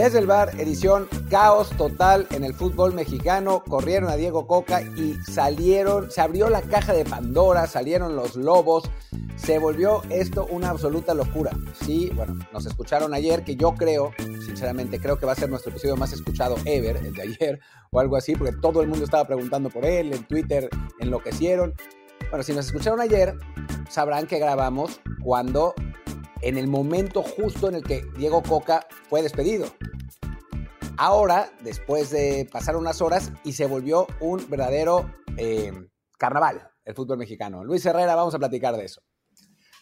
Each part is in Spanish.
Desde el bar, edición caos total en el fútbol mexicano. Corrieron a Diego Coca y salieron, se abrió la caja de Pandora, salieron los lobos. Se volvió esto una absoluta locura. Sí, bueno, nos escucharon ayer, que yo creo, sinceramente, creo que va a ser nuestro episodio más escuchado ever, el de ayer, o algo así, porque todo el mundo estaba preguntando por él, en Twitter enloquecieron. Bueno, si nos escucharon ayer, sabrán que grabamos cuando en el momento justo en el que Diego Coca fue despedido. Ahora, después de pasar unas horas, y se volvió un verdadero eh, carnaval el fútbol mexicano. Luis Herrera, vamos a platicar de eso.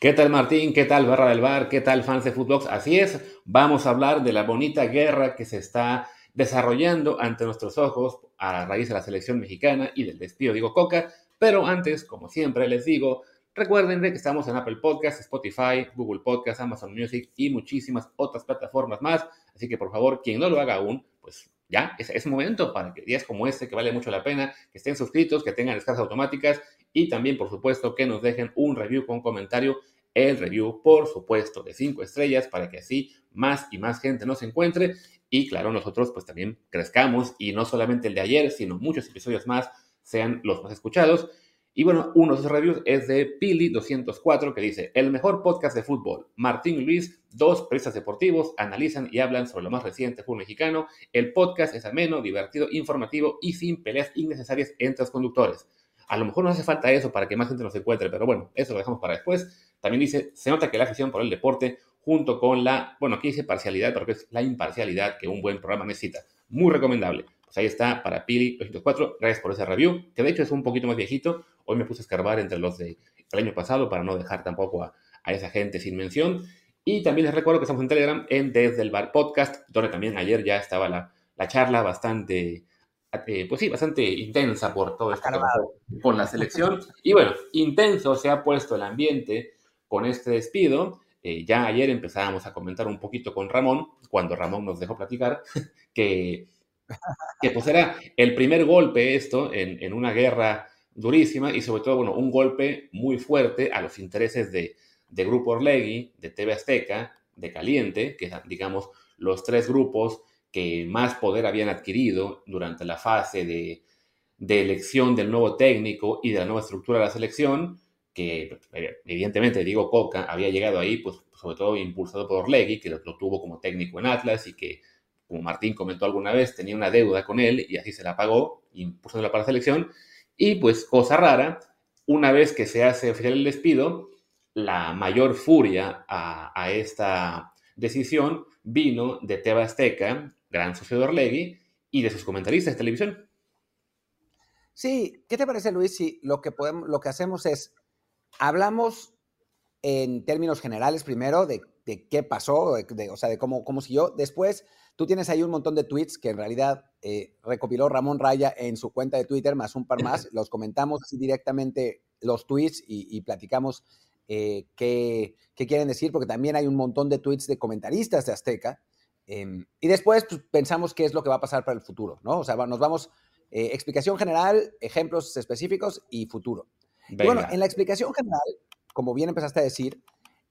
¿Qué tal Martín? ¿Qué tal Barra del Bar? ¿Qué tal fans de Footbox? Así es, vamos a hablar de la bonita guerra que se está desarrollando ante nuestros ojos a raíz de la selección mexicana y del despido de Diego Coca. Pero antes, como siempre les digo, Recuerden que estamos en Apple Podcasts, Spotify, Google Podcasts, Amazon Music y muchísimas otras plataformas más. Así que por favor, quien no lo haga aún, pues ya es, momento para que días como este, que vale mucho la pena, que estén suscritos, que tengan descargas automáticas y también, por supuesto, que nos dejen un review con comentario. El review, por supuesto, de cinco estrellas para que así más y más gente nos encuentre. Y claro, nosotros pues también crezcamos y no solamente el de ayer, sino muchos episodios más sean los más escuchados. Y bueno, uno de esos reviews es de Pili204 que dice, el mejor podcast de fútbol. Martín Luis, dos periodistas deportivos, analizan y hablan sobre lo más reciente fútbol mexicano. El podcast es ameno, divertido, informativo y sin peleas innecesarias entre los conductores. A lo mejor no hace falta eso para que más gente nos encuentre, pero bueno, eso lo dejamos para después. También dice, se nota que la afición por el deporte, junto con la, bueno, aquí dice parcialidad, pero que es la imparcialidad que un buen programa necesita. Muy recomendable. Pues ahí está para Pili 204. Gracias por ese review, que de hecho es un poquito más viejito. Hoy me puse a escarbar entre los del año pasado para no dejar tampoco a, esa gente sin mención. Y también les recuerdo que estamos en Telegram en Desde el Bar Podcast, donde también ayer ya estaba la, charla bastante, eh, pues sí, bastante intensa por todo esto por la selección. Y bueno, intenso se ha puesto el ambiente con este despido. Eh, ya ayer empezábamos a comentar un poquito con Ramón, cuando Ramón nos dejó platicar, que que pues era el primer golpe esto en, una guerra durísima y sobre todo, bueno, un golpe muy fuerte a los intereses de, Grupo Orlegui, de TV Azteca, de Caliente, que digamos los tres grupos que más poder habían adquirido durante la fase de, elección del nuevo técnico y de la nueva estructura de la selección, que evidentemente Diego Coca había llegado ahí, pues sobre todo impulsado por Orlegui, que lo tuvo como técnico en Atlas y que como Martín comentó alguna vez, tenía una deuda con él y así se la pagó, impulsándola para la selección. Y pues, cosa rara, una vez que se hace oficial el despido, la mayor furia a, esta decisión vino de Teba Azteca, gran socio de Orlegui, y de sus comentaristas de televisión. Sí, ¿qué te parece, Luis? Si lo que, podemos, lo que hacemos es, hablamos en términos generales primero de, qué pasó, o sea, de cómo, cómo siguió. Después Tú tienes ahí un montón de tweets que en realidad eh, recopiló Ramón Raya en su cuenta de Twitter, más un par más. Los comentamos directamente los tweets y, platicamos eh, qué, quieren decir, porque también hay un montón de tweets de comentaristas de Azteca. Em, y después pues, pensamos qué es lo que va a pasar para el futuro, ¿no? O sea, nos vamos, eh, explicación general, ejemplos específicos y futuro. bueno, en la explicación general, como bien empezaste a decir,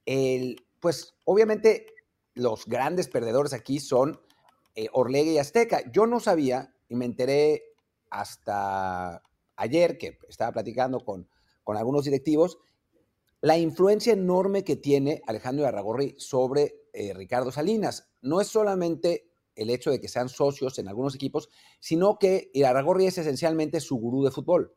el, pues obviamente los grandes perdedores aquí son eh, Orlega y Azteca. Yo no sabía y me enteré hasta ayer que estaba platicando con, con algunos directivos la influencia enorme que tiene Alejandro Arragorri sobre eh, Ricardo Salinas. No es solamente el hecho de que sean socios en algunos equipos, sino que Arragorri es esencialmente su gurú de fútbol.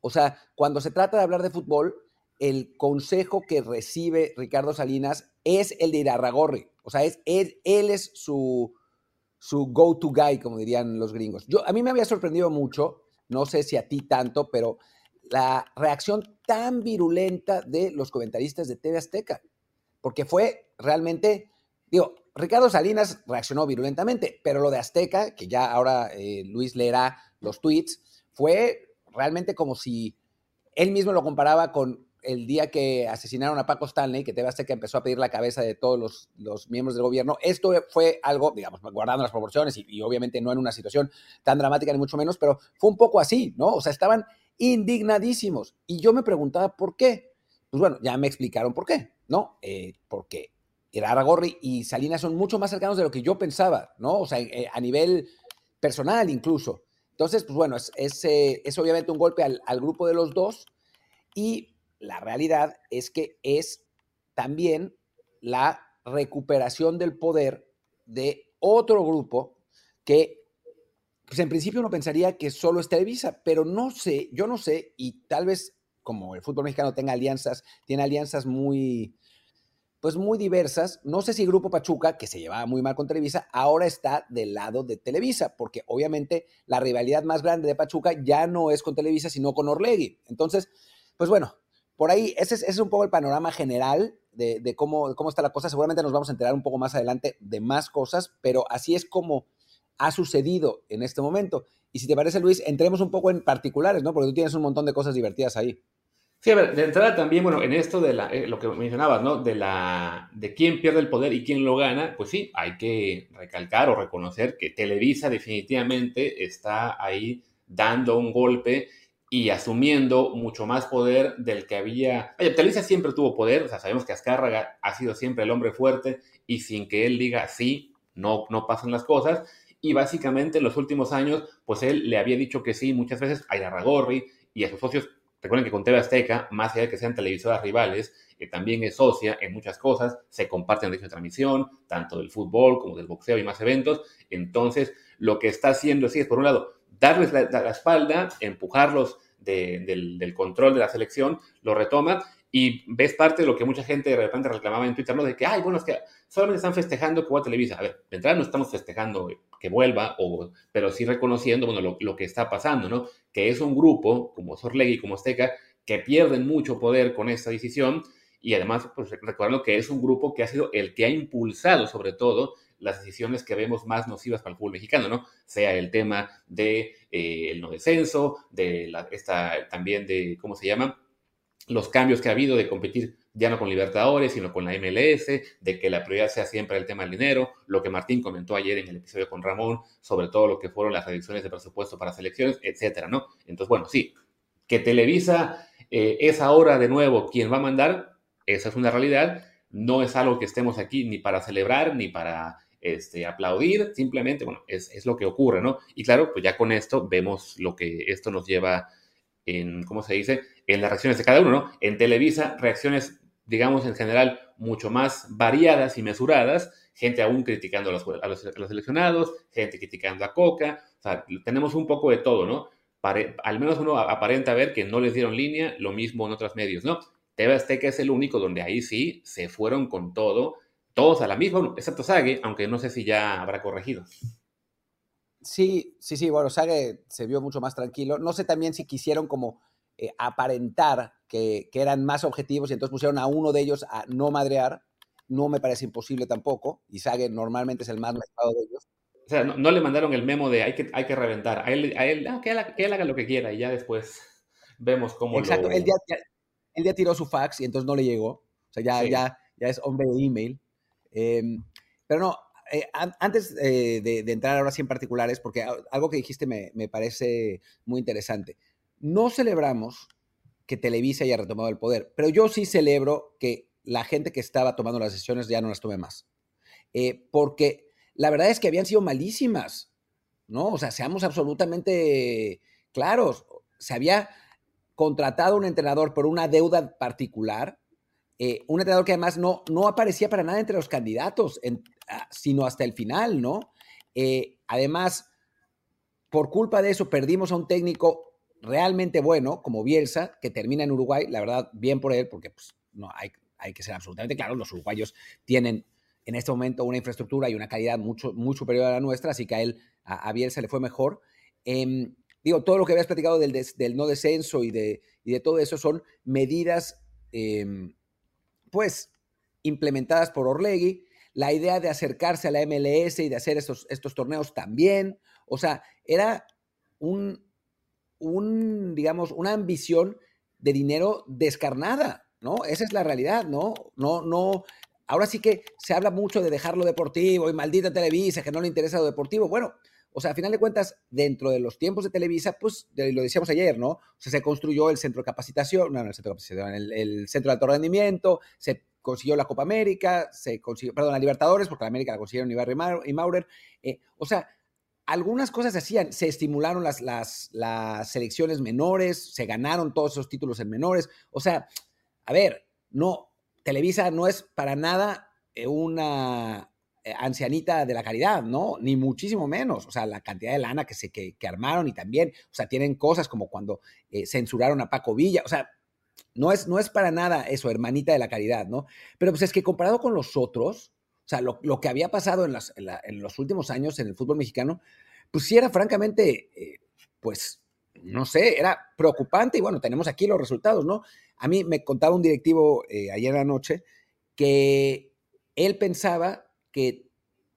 O sea, cuando se trata de hablar de fútbol, el consejo que recibe Ricardo Salinas es el de Irarragorri. O sea, es, él es su, su go-to guy, como dirían los gringos. Yo, a mí me había sorprendido mucho, no sé si a ti tanto, pero la reacción tan virulenta de los comentaristas de TV Azteca, porque fue realmente, digo, Ricardo Salinas reaccionó virulentamente, pero lo de Azteca, que ya ahora eh, Luis leerá los tweets, fue realmente como si él mismo lo comparaba con el día que asesinaron a Paco Stanley, que TV que empezó a pedir la cabeza de todos los, miembros del gobierno, esto fue algo, digamos, guardando las proporciones y, obviamente no en una situación tan dramática ni mucho menos, pero fue un poco así, ¿no? O sea, estaban indignadísimos. Y yo me preguntaba por qué. Pues bueno, ya me explicaron por qué, ¿no? Eh, porque Aragorri y Salinas son mucho más cercanos de lo que yo pensaba, ¿no? O sea, eh, a nivel personal incluso. Entonces, pues bueno, es, es, eh, obviamente un golpe al, al, grupo de los dos y la realidad es que es también la recuperación del poder de otro grupo que, pues en principio uno pensaría que solo es Televisa, pero no sé, yo no sé, y tal vez como el fútbol mexicano tenga alianzas, tiene alianzas muy, pues muy diversas. No sé si Grupo Pachuca, que se llevaba muy mal con Televisa, ahora está del lado de Televisa, porque obviamente la rivalidad más grande de Pachuca ya no es con Televisa, sino con Orlegui. Entonces, pues bueno, por ahí, ese es, un poco el panorama general de, cómo, cómo está la cosa. Seguramente nos vamos a enterar un poco más adelante de más cosas, pero así es como ha sucedido en este momento. Y si te parece, Luis, entremos un poco en particulares, ¿no? Porque tú tienes un montón de cosas divertidas ahí. Sí, a ver, de entrada también, bueno, en esto de eh, lo que mencionabas, ¿no? De, la, de quién pierde el poder y quién lo gana, pues sí, hay que recalcar o reconocer que Televisa definitivamente está ahí dando un golpe y asumiendo mucho más poder del que había. Oye, Televisa siempre tuvo poder, o sea, sabemos que Azcárraga ha sido siempre el hombre fuerte y sin que él diga sí, no, no pasan las cosas. Y básicamente en los últimos años, pues él le había dicho que sí muchas veces a Irarragorri y a sus socios Recuerden que con TV Azteca, más allá de que sean televisoras rivales, que también es socia en muchas cosas, se comparten derechos de transmisión, tanto del fútbol como del boxeo y más eventos. Entonces, lo que está haciendo sí es, por un lado, darles la, espalda, empujarlos del, del, control de la selección, lo retoma y ves parte de lo que mucha gente de repente reclamaba en Twitter, ¿no? De que, ay, bueno, es que solamente están festejando que va a Televisa. A ver, de entrada no estamos festejando que vuelva, o, pero sí reconociendo, bueno, lo, que está pasando, ¿no? Que es un grupo, como Sorlegui, como Azteca, que pierden mucho poder con esta decisión y además, pues recordando que es un grupo que ha sido el que ha impulsado, sobre todo, las decisiones que vemos más nocivas para el fútbol mexicano, ¿no? Sea el tema de eh, el no descenso, de la, esta, también de, ¿cómo se llama? los cambios que ha habido de competir ya no con Libertadores, sino con la MLS, de que la prioridad sea siempre el tema del dinero, lo que Martín comentó ayer en el episodio con Ramón sobre todo lo que fueron las reducciones de presupuesto para selecciones, etcétera, ¿no? Entonces, bueno, sí, que Televisa eh, es ahora de nuevo quien va a mandar, esa es una realidad, no es algo que estemos aquí ni para celebrar, ni para este, aplaudir, simplemente, bueno, es, es lo que ocurre, ¿no? Y claro, pues ya con esto vemos lo que esto nos lleva en, ¿cómo se dice? En las reacciones de cada uno, ¿no? En Televisa, reacciones, digamos, en general, mucho más variadas y mesuradas, gente aún criticando a los, a los, seleccionados, gente criticando a Coca, o sea, tenemos un poco de todo, ¿no? al menos uno aparenta ver que no les dieron línea, lo mismo en otros medios, ¿no? TV Azteca es el único donde ahí sí se fueron con todo, todos a la misma, excepto Sage, aunque no sé si ya habrá corregido. Sí, sí, sí, bueno, Sage se vio mucho más tranquilo. No sé también si quisieron como eh, aparentar que, eran más objetivos y entonces pusieron a uno de ellos a no madrear. No me parece imposible tampoco. Y Sage normalmente es el más malvado de ellos. O sea, no, le mandaron el memo de hay que, hay que reventar. A él, a él, ah, que, él haga lo que quiera y ya después vemos cómo Exacto, él, ya, él ya tiró su fax y entonces no le llegó. O sea, ya, ya, ya es hombre de email. Em, pero no, eh, antes eh, de, entrar ahora sí en particulares, porque algo que dijiste me, parece muy interesante. No celebramos que Televisa haya retomado el poder, pero yo sí celebro que la gente que estaba tomando las decisiones ya no las tome más. Eh, porque la verdad es que habían sido malísimas, ¿no? O sea, seamos absolutamente claros. Se había contratado un entrenador por una deuda particular, un entrenador que además no, no aparecía para nada entre los candidatos. Ah, sino hasta el final, ¿no? Eh, además, por culpa de eso perdimos a un técnico realmente bueno, como Bielsa, que termina en Uruguay, la verdad, bien por él, porque pues, no, hay, hay que ser absolutamente claros, los uruguayos tienen en este momento una infraestructura y una calidad mucho, muy superior a la nuestra, así que a él, a, Bielsa le fue mejor. Em, digo, todo lo que habías platicado del, del no descenso y de, y de, todo eso son medidas, em, pues, implementadas por Orlegui, la idea de acercarse a la MLS y de hacer estos, estos torneos también. O sea, era un, un, digamos, una ambición de dinero descarnada, ¿no? Esa es la realidad, ¿no? No, no. Ahora sí que se habla mucho de dejar lo deportivo y maldita Televisa, que no le interesa lo deportivo. Bueno, o sea, a final de cuentas, dentro de los tiempos de Televisa, pues lo decíamos ayer, ¿no? O sea, se construyó el centro de capacitación, no, no el centro de capacitación, el, centro de alto rendimiento, se consiguió la Copa América, se consiguió, perdón, la Libertadores, porque la América la consiguieron Ibarra y Maurer. Eh, o sea, algunas cosas se hacían, se estimularon las, las, las selecciones menores, se ganaron todos esos títulos en menores. O sea, a ver, no, Televisa no es para nada eh, una ancianita de la caridad, ¿no? Ni muchísimo menos. O sea, la cantidad de lana que se que, armaron y también, o sea, tienen cosas como cuando eh, censuraron a Paco Villa. O sea, no es, no es para nada eso, hermanita de la caridad, ¿no? Pero pues es que comparado con los otros, o sea, lo, que había pasado en, los últimos años en el fútbol mexicano, pues sí era francamente, pues, no sé, era preocupante y bueno, tenemos aquí los resultados, ¿no? A mí me contaba un directivo eh, ayer en la noche que él pensaba que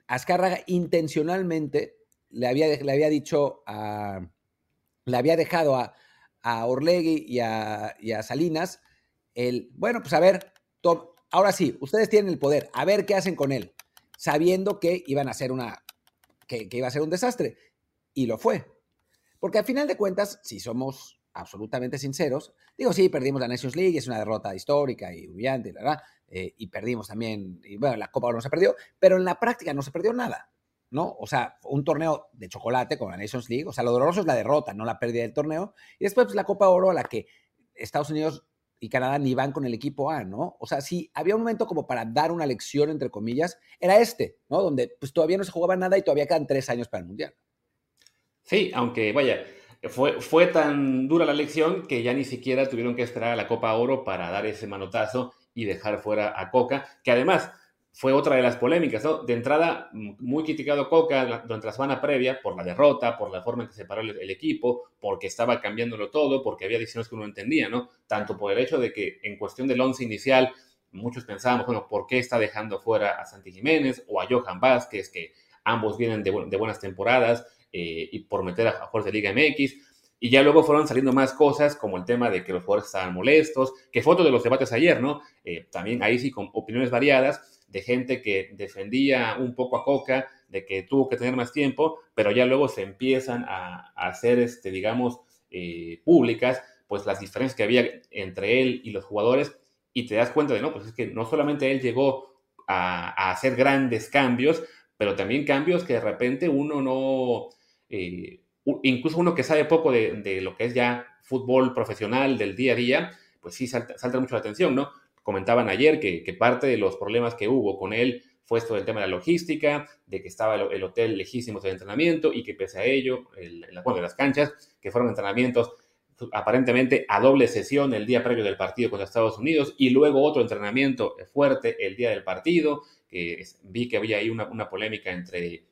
Azcárraga intencionalmente le había, le había dicho a, le había dejado a, a Orlegui y a, Salinas el, bueno, pues a ver, ahora sí, ustedes tienen el poder, a ver qué hacen con él, sabiendo que iban a hacer una, que, que iba a ser un desastre. Y lo fue. Porque al final de cuentas, si somos absolutamente sinceros, digo, sí, perdimos la Nations League, es una derrota histórica y humillante, ¿verdad? Eh, y perdimos también, y bueno, la Copa Oro no se perdió, pero en la práctica no se perdió nada, ¿no? O sea, un torneo de chocolate con la Nations League, o sea, lo doloroso es la derrota, no la pérdida del torneo, y después pues, la Copa Oro a la que Estados Unidos y Canadá ni van con el equipo A, ¿no? O sea, si había un momento como para dar una lección, entre comillas, era este, ¿no? Donde pues todavía no se jugaba nada y todavía quedan tres años para el Mundial. Sí, aunque vaya, fue, tan dura la lección que ya ni siquiera tuvieron que esperar a la Copa Oro para dar ese manotazo y dejar fuera a Coca, que además fue otra de las polémicas, ¿no? De entrada, muy criticado Coca durante la semana previa por la derrota, por la forma en que se paró el, equipo, porque estaba cambiándolo todo, porque había decisiones que uno entendía, ¿no? Tanto por el hecho de que en cuestión del once inicial, muchos pensábamos, bueno, ¿por qué está dejando fuera a Santi Jiménez o a Johan Vázquez, que ambos vienen de buenas temporadas? Eh, y por meter a, jugadores de Liga MX. Y ya luego fueron saliendo más cosas, como el tema de que los jugadores estaban molestos, que otro de los debates ayer, ¿no? Eh, también ahí sí con opiniones variadas de gente que defendía un poco a Coca, de que tuvo que tener más tiempo, pero ya luego se empiezan a, hacer, este, digamos, eh, públicas, pues las diferencias que había entre él y los jugadores, y te das cuenta de, no, pues es que no solamente él llegó a, a hacer grandes cambios, pero también cambios que de repente uno no, eh, incluso uno que sabe poco de, lo que es ya fútbol profesional del día a día, pues sí salta, mucho la atención, ¿no? Comentaban ayer que, parte de los problemas que hubo con él fue esto del tema de la logística, de que estaba el, hotel lejísimo del entrenamiento y que pese a ello, el, el, de las canchas, que fueron entrenamientos aparentemente a doble sesión el día previo del partido contra Estados Unidos y luego otro entrenamiento fuerte el día del partido, que vi que había ahí una, una polémica entre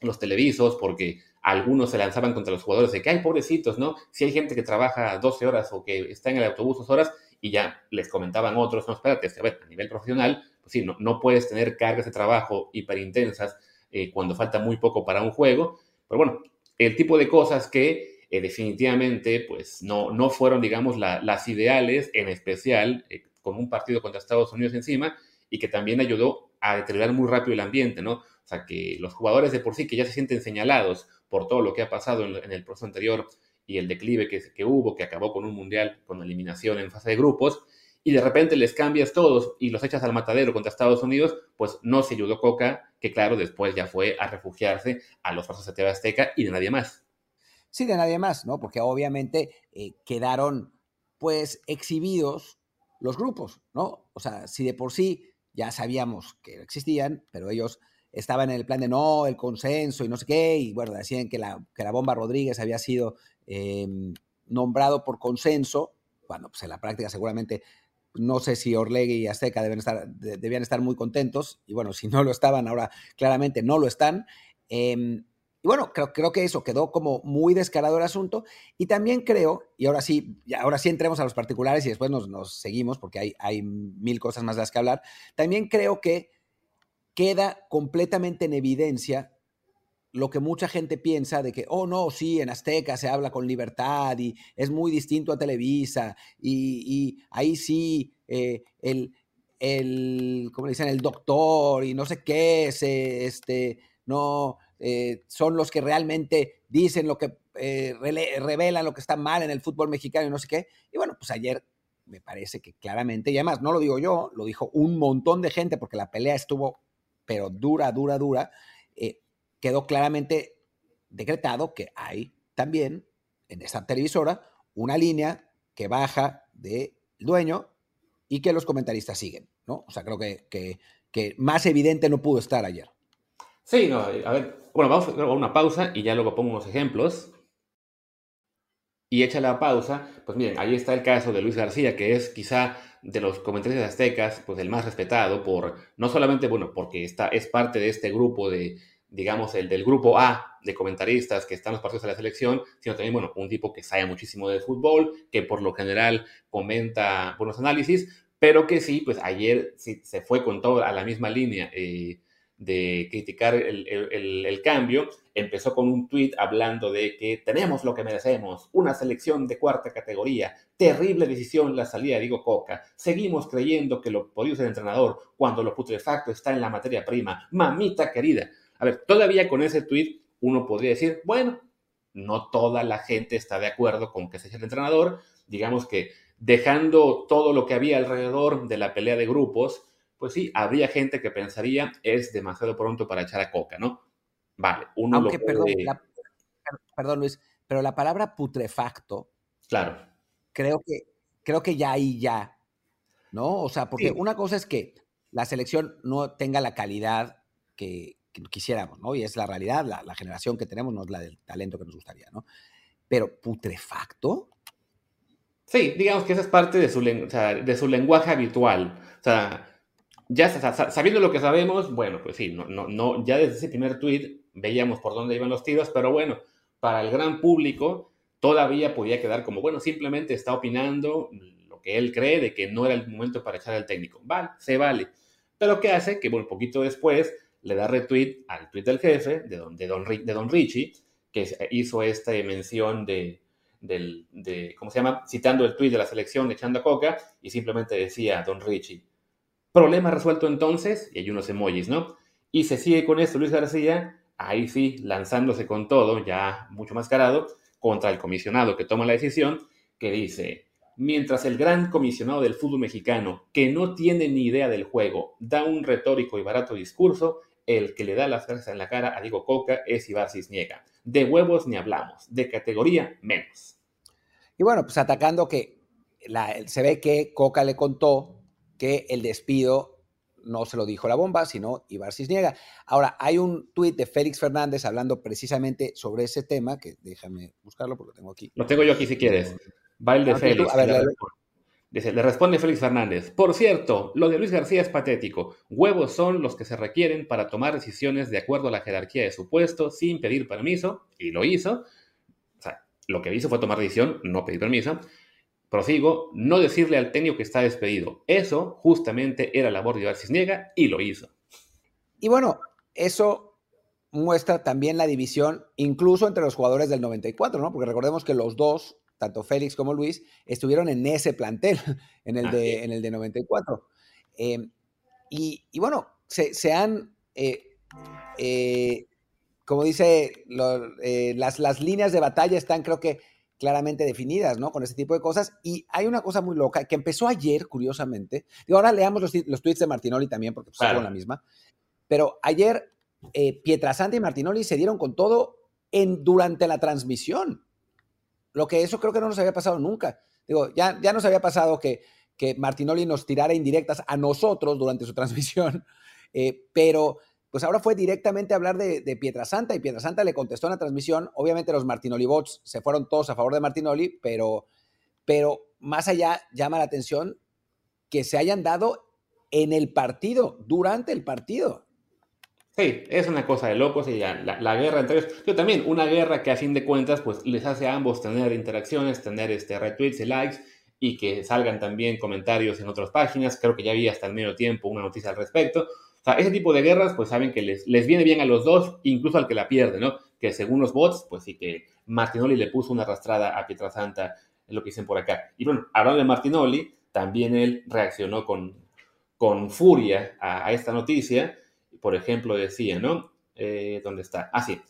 los televisos porque algunos se lanzaban contra los jugadores de que hay pobrecitos, ¿no? Si hay gente que trabaja 12 horas o que está en el autobús dos horas y ya les comentaban otros, no, espérate, a ver, a nivel profesional, pues sí, no, no puedes tener cargas de trabajo hiperintensas eh, cuando falta muy poco para un juego, pero bueno, el tipo de cosas que eh, definitivamente pues no, no fueron, digamos, las ideales, en especial eh, con un partido contra Estados Unidos encima, y que también ayudó a deteriorar muy rápido el ambiente, ¿no? O sea, que los jugadores de por sí que ya se sienten señalados por todo lo que ha pasado en, el proceso anterior y el declive que, hubo, que acabó con un mundial con eliminación en fase de grupos, y de repente les cambias todos y los echas al matadero contra Estados Unidos, pues no se ayudó Coca, que claro, después ya fue a refugiarse a los brazos de TV Azteca y de nadie más. Sí, de nadie más, ¿no? Porque obviamente eh, quedaron pues exhibidos los grupos, ¿no? O sea, si de por sí ya sabíamos que existían, pero ellos estaba en el plan de no, el consenso y no sé qué, y bueno, decían que la, que la bomba Rodríguez había sido em, nombrado por consenso, bueno, pues en la práctica seguramente no sé si Orlegui y Azteca deben estar, debían estar muy contentos, y bueno, si no lo estaban, ahora claramente no lo están. Em, y bueno, creo, creo, que eso quedó como muy descarado el asunto. Y también creo, y ahora sí, ahora sí entremos a los particulares y después nos, nos seguimos porque hay, hay mil cosas más de las que hablar. También creo que queda completamente en evidencia lo que mucha gente piensa de que, oh no, sí, en Azteca se habla con libertad y es muy distinto a Televisa y, ahí sí eh, el, el, como dicen, el doctor y no sé qué, se, este, no, eh, son los que realmente dicen lo que, eh, revelan lo que está mal en el fútbol mexicano y no sé qué. Y bueno, pues ayer me parece que claramente, y además no lo digo yo, lo dijo un montón de gente porque la pelea estuvo, pero dura, dura, dura, eh, quedó claramente decretado que hay también en esta televisora una línea que baja del dueño y que los comentaristas siguen, ¿no? O sea, creo que, que, más evidente no pudo estar ayer. Sí, no, a ver, bueno, vamos a una pausa y ya luego pongo unos ejemplos. Y echa la pausa, pues miren, ahí está el caso de Luis García, que es quizá de los comentaristas aztecas, pues el más respetado por, no solamente, bueno, porque está, es parte de este grupo de, digamos, el del grupo A de comentaristas que están los partidos de la selección, sino también, bueno, un tipo que sabe muchísimo de fútbol, que por lo general comenta buenos análisis, pero que sí, pues ayer se fue con todo a la misma línea. Eh, de criticar el, cambio, empezó con un tuit hablando de que tenemos lo que merecemos, una selección de cuarta categoría, terrible decisión la salida de Diego Coca, seguimos creyendo que lo podía ser entrenador cuando lo putrefacto está en la materia prima, mamita querida. A ver, todavía con ese tuit uno podría decir, bueno, no toda la gente está de acuerdo con que sea el entrenador, digamos que dejando todo lo que había alrededor de la pelea de grupos, pues sí, habría gente que pensaría es demasiado pronto para echar a coca, ¿no? Vale, uno Aunque, perdón, perdón, Luis, pero la palabra putrefacto. Claro. Creo que, creo que ya ahí ya, ¿no? O sea, porque una cosa es que la selección no tenga la calidad que, quisiéramos, ¿no? Y es la realidad, la, generación que tenemos no es la del talento que nos gustaría, ¿no? Pero putrefacto. Sí, digamos que esa es parte de su, de su lenguaje habitual. O sea, ya sabiendo lo que sabemos, bueno, pues sí, no, no, no, ya desde ese primer tweet veíamos por dónde iban los tiros, pero bueno, para el gran público todavía podía quedar como, bueno, simplemente está opinando lo que él cree de que no era el momento para echar al técnico. Vale, se vale. Pero ¿qué hace? Que, bueno, poquito después le da retweet al tweet del jefe, de don, de don, de don Richie, que hizo esta mención de, del, de, ¿cómo se llama? Citando el tweet de la selección echando Coca y simplemente decía Don Richie, Problema resuelto entonces, y hay unos emojis, ¿no? Y se sigue con esto Luis García, ahí sí, lanzándose con todo, ya mucho más carado, contra el comisionado que toma la decisión, que dice, mientras el gran comisionado del fútbol mexicano, que no tiene ni idea del juego, da un retórico y barato discurso, el que le da las gracias en la cara a Diego Coca es Ibar Cisniega. De huevos ni hablamos, de categoría menos. Y bueno, pues atacando que se ve que Coca le contó que el despido no se lo dijo la bomba, sino Ibar Cisniega. Ahora, hay un tuit de Félix Fernández hablando precisamente sobre ese tema, que déjame buscarlo porque lo tengo aquí. Lo tengo yo aquí si quieres. Va el de Félix. Dice, le responde Félix Fernández. Por cierto, lo de Luis García es patético. Huevos son los que se requieren para tomar decisiones de acuerdo a la jerarquía de su puesto, sin pedir permiso, y lo hizo. O sea, lo que hizo fue tomar decisión, no pedir permiso. Prosigo, no decirle al técnico que está despedido. Eso justamente era labor de Ibar Cisniega y lo hizo. Y bueno, eso muestra también la división incluso entre los jugadores del 94, ¿no? Porque recordemos que los dos, tanto Félix como Luis, estuvieron en ese plantel, en el, de, en el de 94. Em, y, bueno, se, han, eh, eh, como dice, eh, las, las líneas de batalla están creo que claramente definidas, ¿no? Con ese tipo de cosas. Y hay una cosa muy loca que empezó ayer, curiosamente. Y ahora leamos los, los tweets de Martinoli también, porque pues, la misma. Pero ayer eh, Pietrasanta y Martinoli se dieron con todo en, durante la transmisión. Lo que eso creo que no nos había pasado nunca. Digo, ya, ya nos había pasado que, que Martinoli nos tirara indirectas a nosotros durante su transmisión, eh, pero pues ahora fue directamente a hablar de, de Pietrasanta y Pietrasanta le contestó en la transmisión. Obviamente los Martinoli bots se fueron todos a favor de Martinoli, pero, pero más allá llama la atención que se hayan dado en el partido, durante el partido. Sí, es una cosa de locos y ya, la, guerra entre ellos. Yo también, una guerra que a fin de cuentas pues les hace a ambos tener interacciones, tener este retweets y likes y que salgan también comentarios en otras páginas. Creo que ya había hasta el medio tiempo una noticia al respecto. Sea, ese tipo de guerras, pues saben que les, les viene bien a los dos, incluso al que la pierde, ¿no? Que según los bots, pues sí que Martinoli le puso una arrastrada a Pietrasanta, es lo que dicen por acá. Y bueno, hablando de Martinoli, también él reaccionó con, con furia a, esta noticia. Por ejemplo, decía, ¿no? Eh, ¿Dónde está? Ah, sí.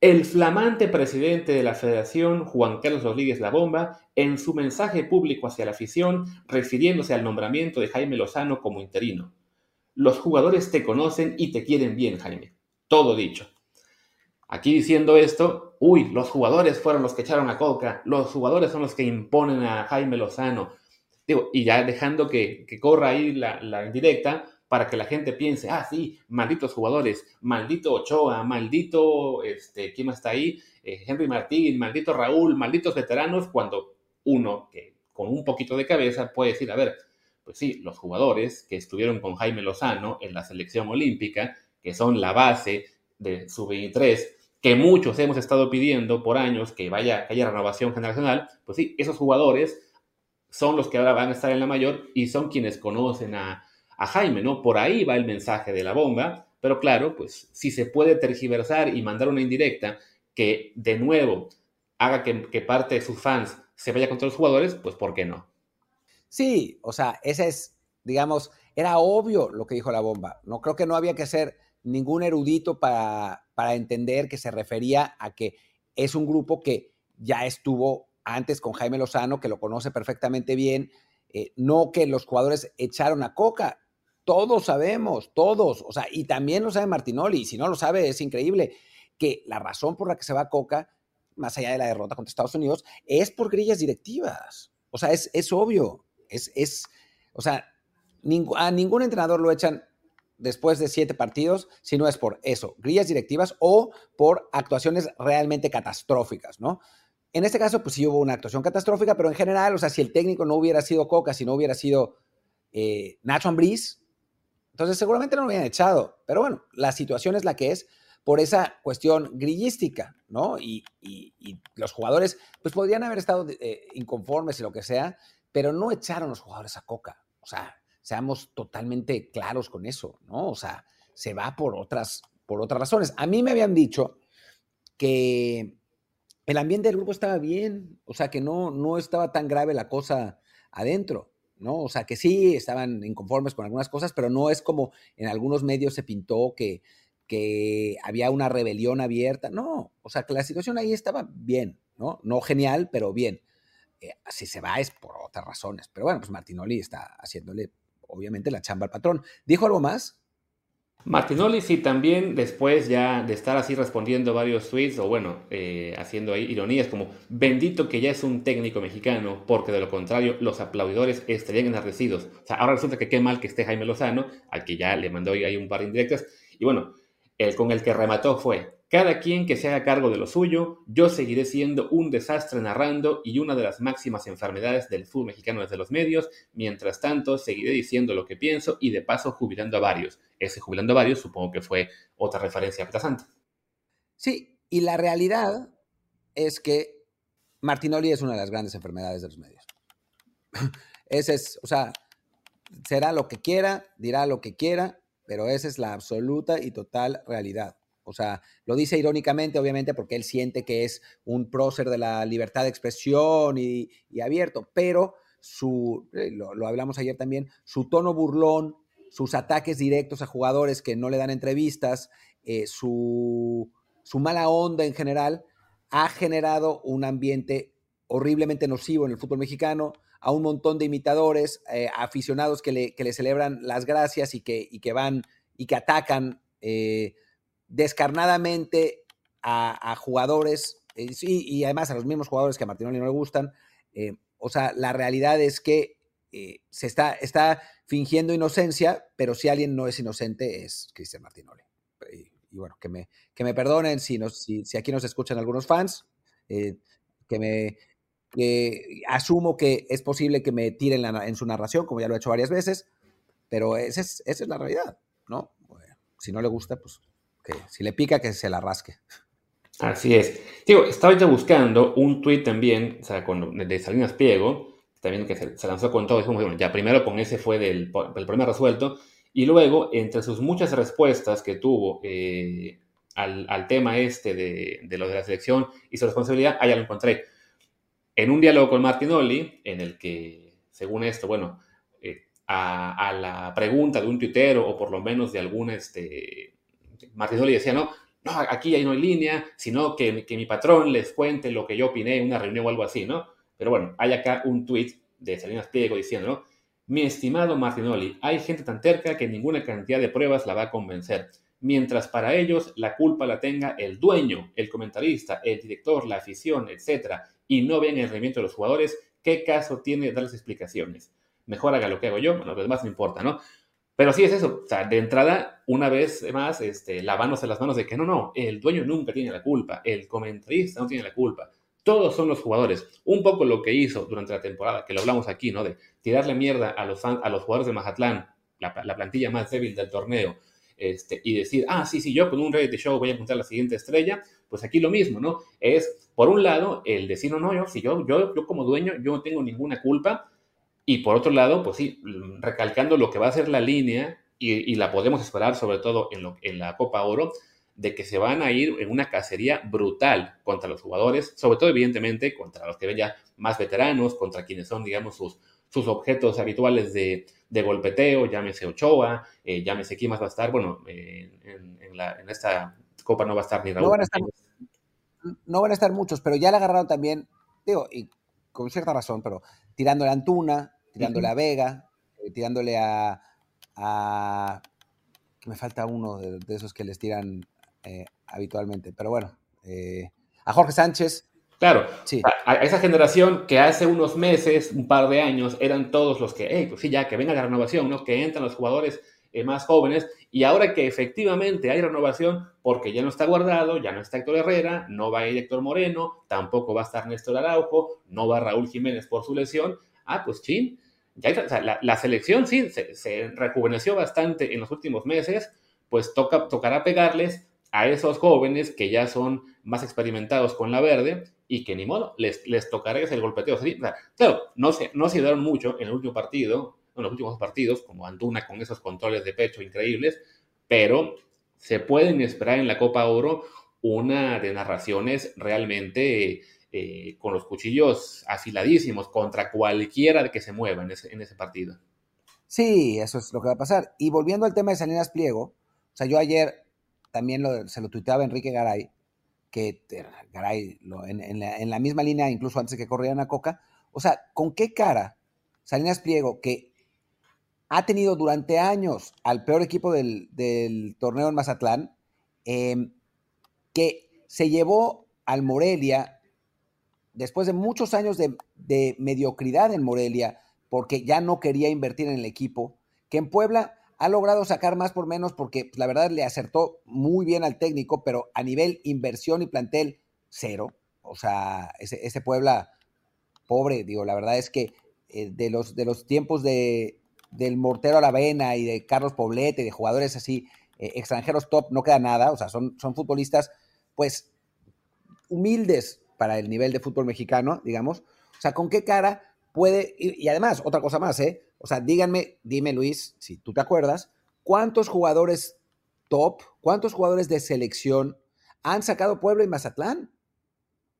El flamante presidente de la federación, Juan Carlos Rodríguez La Bomba, en su mensaje público hacia la afición, refiriéndose al nombramiento de Jaime Lozano como interino. Los jugadores te conocen y te quieren bien, Jaime. Todo dicho. Aquí diciendo esto, uy, los jugadores fueron los que echaron a Coca, los jugadores son los que imponen a Jaime Lozano. Digo, y ya dejando que, corra ahí la, la indirecta, para que la gente piense, ah, sí, malditos jugadores, maldito Ochoa, maldito, este, ¿quién más está ahí? Eh, Henry Martín, maldito Raúl, malditos veteranos, cuando uno que con un poquito de cabeza puede decir, a ver, pues sí, los jugadores que estuvieron con Jaime Lozano en la selección olímpica, que son la base de su 23, que muchos hemos estado pidiendo por años que vaya, que haya renovación generacional, pues sí, esos jugadores son los que ahora van a estar en la mayor y son quienes conocen a, a Jaime, ¿no? Por ahí va el mensaje de la bomba, pero claro, pues si se puede tergiversar y mandar una indirecta que de nuevo haga que, parte de sus fans se vaya contra los jugadores, pues ¿por qué no? Sí, o sea, ese es, digamos, era obvio lo que dijo la bomba. No creo que no había que ser ningún erudito para, para entender que se refería a que es un grupo que ya estuvo antes con Jaime Lozano, que lo conoce perfectamente bien, eh, no que los jugadores echaron a Coca, todos sabemos, todos, o sea, y también lo sabe Martinoli, y si no lo sabe, es increíble, que la razón por la que se va Coca, más allá de la derrota contra Estados Unidos, es por grillas directivas. O sea, es, es obvio, es, es, o sea, a ningún entrenador lo echan después de siete partidos si no es por eso, grillas directivas o por actuaciones realmente catastróficas, ¿no? En este caso, pues sí hubo una actuación catastrófica, pero en general, o sea, si el técnico no hubiera sido Coca, si no hubiera sido eh, Nacho Ambriz, entonces seguramente no lo habían echado. Pero bueno, la situación es la que es por esa cuestión grillística, ¿no? Y, los jugadores, pues podrían haber estado eh, inconformes y lo que sea, pero no echaron los jugadores a Coca. O sea, seamos totalmente claros con eso, ¿no? O sea, se va por otras, por otras razones. A mí me habían dicho que el ambiente del grupo estaba bien, o sea, que no, no estaba tan grave la cosa adentro. ¿no? O sea, que sí estaban inconformes con algunas cosas, pero no es como en algunos medios se pintó que, que había una rebelión abierta. No, o sea, que la situación ahí estaba bien, ¿no? No genial, pero bien. Eh, si se va es por otras razones. Pero bueno, pues Martinoli está haciéndole, obviamente, la chamba al patrón. ¿Dijo algo más? Martinoli sí también después ya de estar así respondiendo varios tweets o bueno, eh, haciendo ahí ironías como bendito que ya es un técnico mexicano porque de lo contrario los aplaudidores estarían enardecidos. O sea, ahora resulta que qué mal que esté Jaime Lozano, al que ya le mandó ahí un par de indirectas. Y bueno, el con el que remató fue, cada quien que se haga cargo de lo suyo, yo seguiré siendo un desastre narrando y una de las máximas enfermedades del fútbol mexicano desde los medios. Mientras tanto, seguiré diciendo lo que pienso y de paso jubilando a varios. Ese jubilando a varios supongo que fue otra referencia a Sí, y la realidad es que Martinoli es una de las grandes enfermedades de los medios. Ese es, o sea, será lo que quiera, dirá lo que quiera, pero esa es la absoluta y total realidad. O sea, lo dice irónicamente, obviamente, porque él siente que es un prócer de la libertad de expresión y, abierto, pero su, eh, lo, hablamos ayer también, su tono burlón, sus ataques directos a jugadores que no le dan entrevistas, eh, su, mala onda en general, ha generado un ambiente horriblemente nocivo en el fútbol mexicano, a un montón de imitadores, eh, aficionados que le, que le, celebran las gracias y que, y que van y que atacan descarnadamente a, jugadores, eh, y además a los mismos jugadores que a Martinoli no le gustan. Eh, o sea, la realidad es que eh, se está, está fingiendo inocencia, pero si alguien no es inocente es Cristian Martinoli. Y, bueno, que me, que me perdonen si, si, aquí nos escuchan algunos fans, que me asumo que es posible que me tiren en su narración, como ya lo he hecho varias veces, pero esa es, la realidad, ¿no? si no le gusta, pues que si le pica, que se la rasque. Así es. Digo, estaba ya buscando un tuit también, o sea, con, de Salinas Piego, también que se, lanzó con todo. Dijimos, bueno, ya primero con ese fue del, el problema resuelto. Y luego, entre sus muchas respuestas que tuvo eh, al, tema este de, de, lo de la selección y su responsabilidad, allá lo encontré. En un diálogo con Martinoli, en el que, según esto, bueno, eh, a, la pregunta de un tuitero o por lo menos de algún este, Martinoli decía, no, no, aquí ahí no hay línea, sino que, que mi patrón les cuente lo que yo opiné en una reunión o algo así, ¿no? Pero bueno, hay acá un tweet de Salinas Pliego diciendo, ¿no? Mi estimado Martinoli, hay gente tan terca que ninguna cantidad de pruebas la va a convencer. Mientras para ellos la culpa la tenga el dueño, el comentarista, el director, la afición, etc., y no ven el rendimiento de los jugadores, ¿qué caso tiene darles explicaciones? Mejor haga lo que hago yo, bueno, lo demás no importa, ¿no? Pero sí es eso, o sea, de entrada, una vez más, este, lavándose las manos de que no, no, el dueño nunca tiene la culpa, el comentarista no tiene la culpa, todos son los jugadores. Un poco lo que hizo durante la temporada, que lo hablamos aquí, ¿no? De tirarle mierda a los, a los jugadores de Mazatlán, la, plantilla más débil del torneo, este, y decir, ah, sí, sí, yo con un reality show voy a encontrar la siguiente estrella, pues aquí lo mismo, ¿no? Es, por un lado, el decir, no, no, yo, si yo, yo, yo como dueño, yo no tengo ninguna culpa, y por otro lado, pues sí, recalcando lo que va a ser la línea, y, la podemos esperar sobre todo en, la Copa Oro, de que se van a ir en una cacería brutal contra los jugadores, sobre todo evidentemente contra los que ven ya más veteranos, contra quienes son, digamos, sus objetos habituales de, de golpeteo, llámese Ochoa, eh, llámese quién más va a estar, bueno, en, en, esta Copa no va a estar ni Raúl. No van a estar, no van a estar muchos, pero ya le agarraron también, digo, y con cierta razón, pero tirándole a Antuna, tirándole a Vega, eh, tirándole a, a me falta uno de, esos que les tiran eh, habitualmente. Pero bueno, eh, a Jorge Sánchez. Claro, sí. a, esa generación que hace unos meses, un par de años, eran todos los que, hey, pues sí, ya que venga la renovación, ¿no? Que entran los jugadores eh, más jóvenes. Y ahora que efectivamente hay renovación, porque ya no está guardado, ya no está Héctor Herrera, no va a ir Héctor Moreno, tampoco va a estar Néstor Araujo, no va Raúl Jiménez por su lesión. Ah, pues chin, ya, la, selección sí se, se, rejuveneció bastante en los últimos meses, pues toca, tocará pegarles a esos jóvenes que ya son más experimentados con la verde y que ni modo, les, les tocará ese golpeteo. claro, no se, no se ayudaron mucho en el último partido, en los últimos partidos, como Antuna con esos controles de pecho increíbles, pero se pueden esperar en la Copa Oro una de narraciones realmente eh, con los cuchillos afiladísimos contra cualquiera que se mueva en ese, en ese partido. Sí, eso es lo que va a pasar. Y volviendo al tema de Salinas Pliego, o sea, yo ayer también se lo tuiteaba Enrique Garay, que Garay en, la, misma línea, incluso antes que corrieran a Coca, o sea, ¿con qué cara Salinas Pliego, que ha tenido durante años al peor equipo del, torneo en Mazatlán, em, que se llevó al Morelia después de muchos años de, de mediocridad en Morelia, porque ya no quería invertir en el equipo, que en Puebla ha logrado sacar más por menos porque pues, la verdad le acertó muy bien al técnico, pero a nivel inversión y plantel, cero. O sea, ese, Puebla, pobre, digo, la verdad es que eh, de, los, de los tiempos de, del Mortero Aravena y de Carlos Poblete, de jugadores así, eh, extranjeros top, no queda nada. O sea, son, son futbolistas, pues, humildes para el nivel de fútbol mexicano, digamos. O sea, ¿con qué cara puede, y, además, otra cosa más, ¿eh? O sea, díganme, dime Luis, si tú te acuerdas, ¿cuántos jugadores top, cuántos jugadores de selección han sacado Puebla y Mazatlán?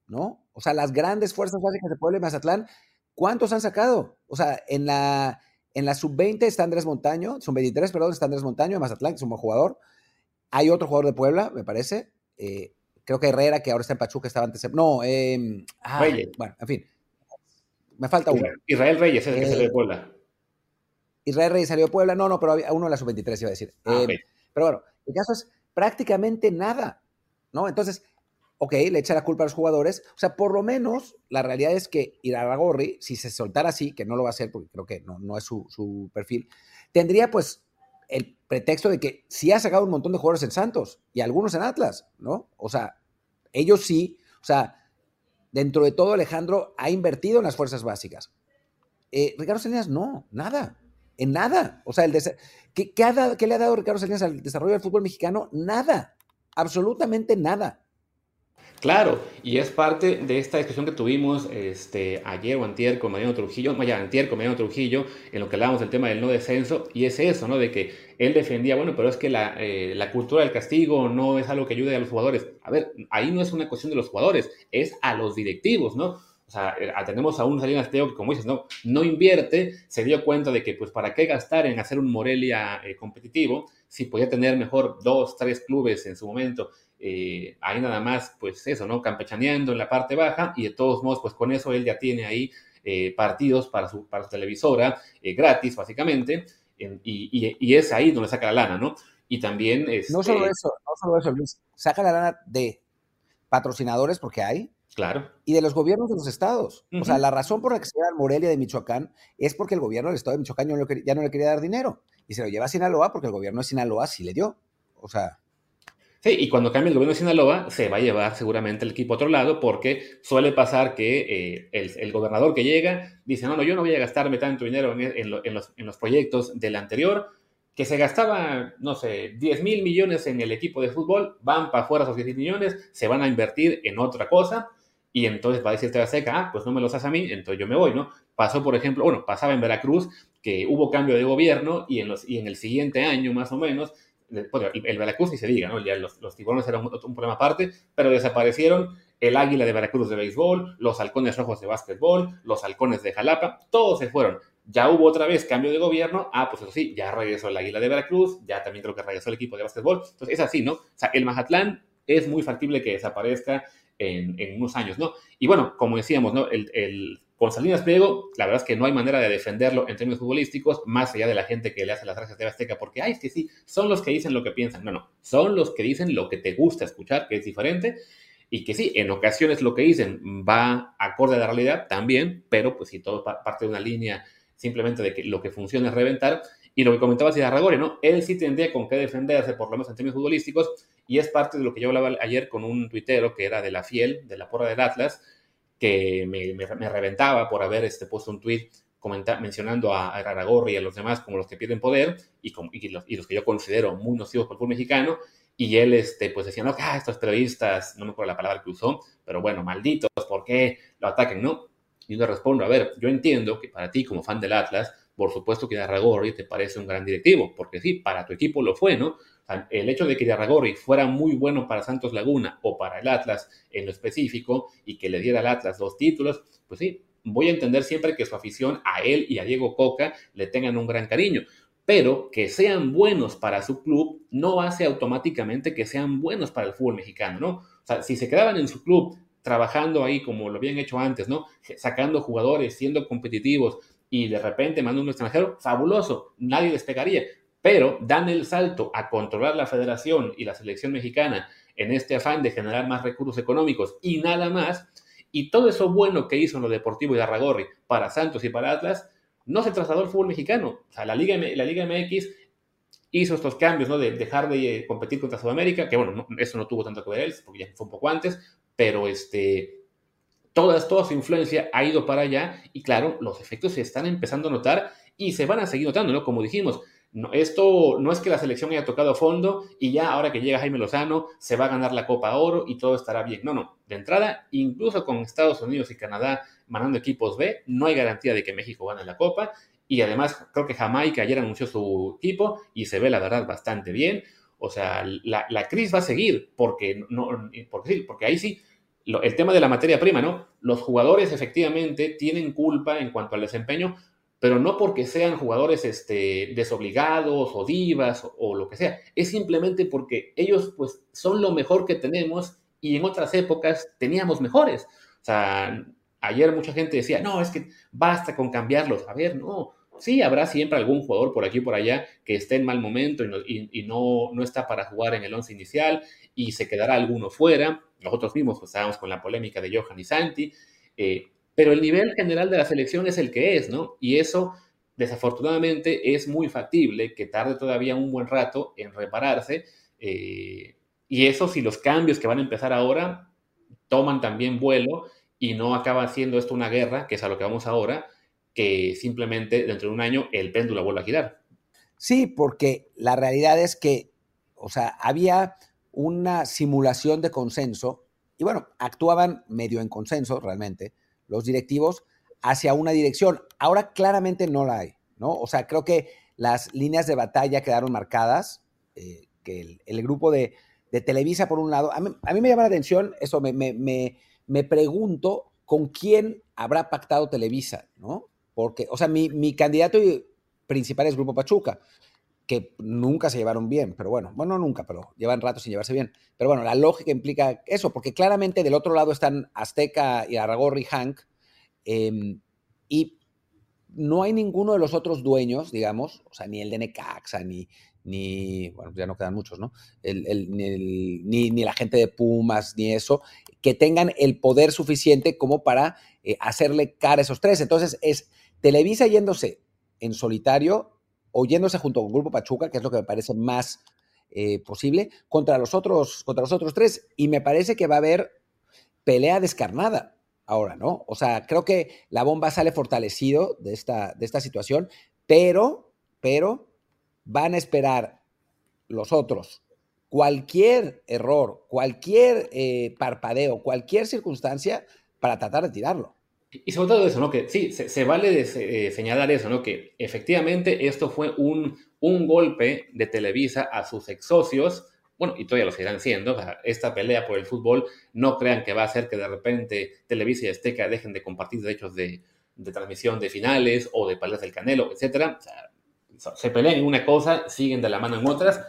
¿No? O sea, las grandes fuerzas básicas de Puebla y Mazatlán, ¿cuántos han sacado? O sea, en la, en la sub-20 está Andrés Montaño, sub-23, perdón, está Andrés Montaño de Mazatlán, que es un buen jugador. Hay otro jugador de Puebla, me parece. Eh, creo que Herrera, que ahora está en Pachuca, estaba antes. No, eh, bueno, en fin. Me falta uno. Israel Reyes es el que salió de eh, Puebla. Israel Reyes salió de Puebla. No, no, pero había uno de la sub-23 iba a decir. Ah, eh, pero bueno, el caso es prácticamente nada, ¿no? Entonces, ok, le echa la culpa a los jugadores. O sea, por lo menos la realidad es que Iraragorri, si se soltara así, que no lo va a hacer porque creo que no, no es su, su perfil, tendría pues el pretexto de que sí ha sacado un montón de jugadores en Santos y algunos en Atlas, ¿no? O sea, ellos sí, o sea, dentro de todo, Alejandro ha invertido en las fuerzas básicas. Eh, Ricardo Salinas no, nada, en nada. O sea, el ¿qué, ¿qué, le ha dado Ricardo Salinas al desarrollo del fútbol mexicano? Nada, absolutamente nada. Claro, y es parte de esta discusión que tuvimos este, ayer o antier con Mariano Trujillo, antier con Mariano Trujillo, en lo que hablábamos del tema del no descenso, y es eso, ¿no? De que él defendía, bueno, pero es que la, eh, la cultura del castigo no es algo que ayude a los jugadores. A ver, ahí no es una cuestión de los jugadores, es a los directivos, ¿no? O sea, eh, tenemos a un Salinas Pliego que, como dices, no, no invierte, se dio cuenta de que, pues, ¿para qué gastar en hacer un Morelia eh, competitivo si podía tener mejor dos, tres clubes en su momento? Eh, ahí nada más, pues eso, ¿no? Campechaneando en la parte baja y de todos modos, pues con eso él ya tiene ahí partidos para su, para su televisora gratis, básicamente, y, y, es ahí donde saca la lana, ¿no? Y también... no solo este eso, no solo eso, Luis, saca la lana de patrocinadores porque hay, Claro. Y de los gobiernos de los estados. O sea, la razón por la que se llama Morelia de Michoacán es porque el gobierno del estado de Michoacán ya no, le quería dar dinero. Y se lo lleva a Sinaloa porque el gobierno de Sinaloa sí le dio. O sea. Sí, y cuando cambie el gobierno de Sinaloa, se va a llevar seguramente el equipo a otro lado, porque suele pasar que eh, el, gobernador que llega dice: No, no, yo no voy a gastarme tanto dinero en, los, en los proyectos del anterior, que se gastaba, no sé, 10 mil millones en el equipo de fútbol, van para afuera esos 10 millones, se van a invertir en otra cosa y entonces va a decir Seca, ah, pues no me los haces a mí, entonces yo me voy, ¿no? Pasó, por ejemplo, bueno, pasaba en Veracruz que hubo cambio de gobierno y en, los, y en el siguiente año más o menos, bueno, el Veracruz ni se diga, ¿no? Ya los, tiburones eran un, un, problema aparte, pero desaparecieron el águila de Veracruz de béisbol, los halcones rojos de básquetbol, los halcones de Jalapa, todos se fueron. Ya hubo otra vez cambio de gobierno, ah, pues eso sí, ya regresó el águila de Veracruz, ya también creo que regresó el equipo de básquetbol, entonces es así, ¿no? O sea, el Mazatlán es muy factible que desaparezca en, unos años, ¿no? Y bueno, como decíamos, ¿no? El, el, con Salinas Pliego, la verdad es que no hay manera de defenderlo en términos futbolísticos, más allá de la gente que le hace las gracias de Azteca, porque, ay, es que sí, son los que dicen lo que piensan. No, no, son los que dicen lo que te gusta escuchar, que es diferente, y que sí, en ocasiones lo que dicen va acorde a la realidad también, pero pues si todo parte de una línea simplemente de que lo que funciona es reventar, y lo que comentaba Cidarragore, ¿no? Él sí tendría con qué defenderse, por lo menos en términos futbolísticos, y es parte de lo que yo hablaba ayer con un tuitero que era de la Fiel, de la porra del Atlas, que me, reventaba por haber este, puesto un tuit mencionando a, a y a los demás como los que pierden poder y, los, que yo considero muy nocivos por el fútbol mexicano. Y él, este, pues decía, no, ah, estos periodistas, no me acuerdo la palabra que usó, pero bueno, malditos, ¿por qué lo ataquen? No. Y yo le respondo, a ver, yo entiendo que para ti como fan del Atlas, por supuesto que Arragorri te parece un gran directivo, porque sí, para tu equipo lo fue, ¿no? el hecho de que Arragorri fuera muy bueno para Santos Laguna o para el Atlas en lo específico y que le diera al Atlas dos títulos, pues sí, voy a entender siempre que su afición a él y a Diego Coca le tengan un gran cariño. Pero que sean buenos para su club no hace automáticamente que sean buenos para el fútbol mexicano, ¿no? O sea, si se quedaban en su club trabajando ahí como lo habían hecho antes, ¿no? Sacando jugadores, siendo competitivos, y de repente manda un extranjero, fabuloso, nadie despegaría. Pero dan el salto a controlar la federación y la selección mexicana en este afán de generar más recursos económicos y nada más, y todo eso bueno que hizo en lo deportivo y Arragorri para Santos y para Atlas, no se trasladó al fútbol mexicano. O sea, la Liga, la Liga MX hizo estos cambios, ¿no? De dejar de eh, competir contra Sudamérica, que bueno, eso no tuvo tanto que ver él, porque ya fue un poco antes, pero este, toda, toda su influencia ha ido para allá y claro, los efectos se están empezando a notar y se van a seguir notando, ¿no? Como dijimos, no, esto no es que la selección haya tocado fondo y ya ahora que llega Jaime Lozano se va a ganar la Copa Oro y todo estará bien. No, no. De entrada, incluso con Estados Unidos y Canadá mandando equipos B, no hay garantía de que México gane la Copa. Y además, creo que Jamaica ayer anunció su equipo y se ve la verdad bastante bien. O sea, la, la crisis va a seguir porque, no, porque, porque ahí sí el tema de la materia prima, ¿no? Los jugadores efectivamente tienen culpa en cuanto al desempeño, pero no porque sean jugadores este, desobligados o divas o, lo que sea, es simplemente porque ellos pues son lo mejor que tenemos y en otras épocas teníamos mejores. O sea, ayer mucha gente decía, no, es que basta con cambiarlos. A ver, no, sí, habrá siempre algún jugador por aquí o por allá que esté en mal momento y, no, no, está para jugar en el once inicial y se quedará alguno fuera nosotros mismos pues, estábamos con la polémica de Johan y Santi, eh, pero el nivel general de la selección es el que es, ¿no? Y eso, desafortunadamente, es muy factible que tarde todavía un buen rato en repararse. Eh, y eso si los cambios que van a empezar ahora toman también vuelo y no acaba siendo esto una guerra, que es a lo que vamos ahora, que simplemente dentro de un año el péndulo vuelve a girar. Sí, porque la realidad es que, o sea, había una simulación de consenso, y bueno, actuaban medio en consenso realmente los directivos hacia una dirección. Ahora claramente no la hay, ¿no? O sea, creo que las líneas de batalla quedaron marcadas, eh, que el, grupo de, Televisa, por un lado, a mí, me llama la atención eso, me, me, me, pregunto ¿con quién habrá pactado Televisa? ¿No? Porque, o sea, mi, mi candidato principal es Grupo Pachuca, que nunca se llevaron bien, pero bueno, bueno, nunca, pero llevan rato sin llevarse bien. Pero bueno, la lógica implica eso, porque claramente del otro lado están Azteca y Aragorri Hank, em, y no hay ninguno de los otros dueños, digamos, o sea, ni el de Necaxa, ni, ni bueno, ya no quedan muchos, ¿no? ni, la gente de Pumas, ni eso, que tengan el poder suficiente como para eh, hacerle cara a esos tres. Entonces, es Televisa yéndose en solitario o yéndose junto con Grupo Pachuca, que es lo que me parece más eh, posible, contra los, otros, contra los otros tres. Y me parece que va a haber pelea descarnada ahora, ¿no? O sea, creo que la bomba sale fortalecido de esta, de esta situación, pero, pero van a esperar los otros cualquier error, cualquier eh, parpadeo, cualquier circunstancia para tratar de tirarlo. Y sobre todo eso, ¿no? Que sí, se, vale de, señalar eso, ¿no? Que efectivamente esto fue un, un golpe de Televisa a sus ex socios, bueno, y todavía lo seguirán siendo. esta pelea por el fútbol, no crean que va a hacer que de repente Televisa y Azteca dejen de compartir derechos de, de transmisión de finales o de peleas del Canelo, etc. se pelean en una cosa, siguen de la mano en otras.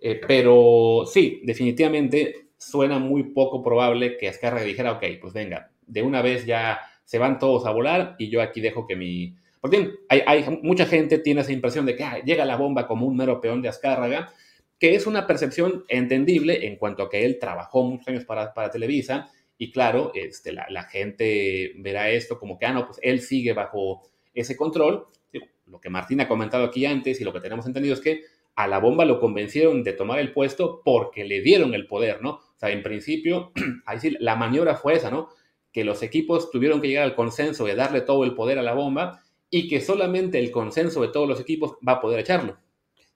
Eh, pero sí, definitivamente suena muy poco probable que Azcárraga dijera, ok, pues venga, de una vez ya se van todos a volar y yo aquí dejo que mi... Porque hay, hay mucha gente tiene esa impresión de que ah, llega la bomba como un mero peón de Azcárraga que es una percepción entendible en cuanto a que él trabajó muchos años para, para Televisa y claro, este, la, gente verá esto como que, ah, no, pues él sigue bajo ese control. Lo que Martín ha comentado aquí antes y lo que tenemos entendido es que a la bomba lo convencieron de tomar el puesto porque le dieron el poder, ¿no? O sea, en principio, ahí sí, la maniobra fue esa, ¿no? Que los equipos tuvieron que llegar al consenso de darle todo el poder a la bomba y que solamente el consenso de todos los equipos va a poder echarlo.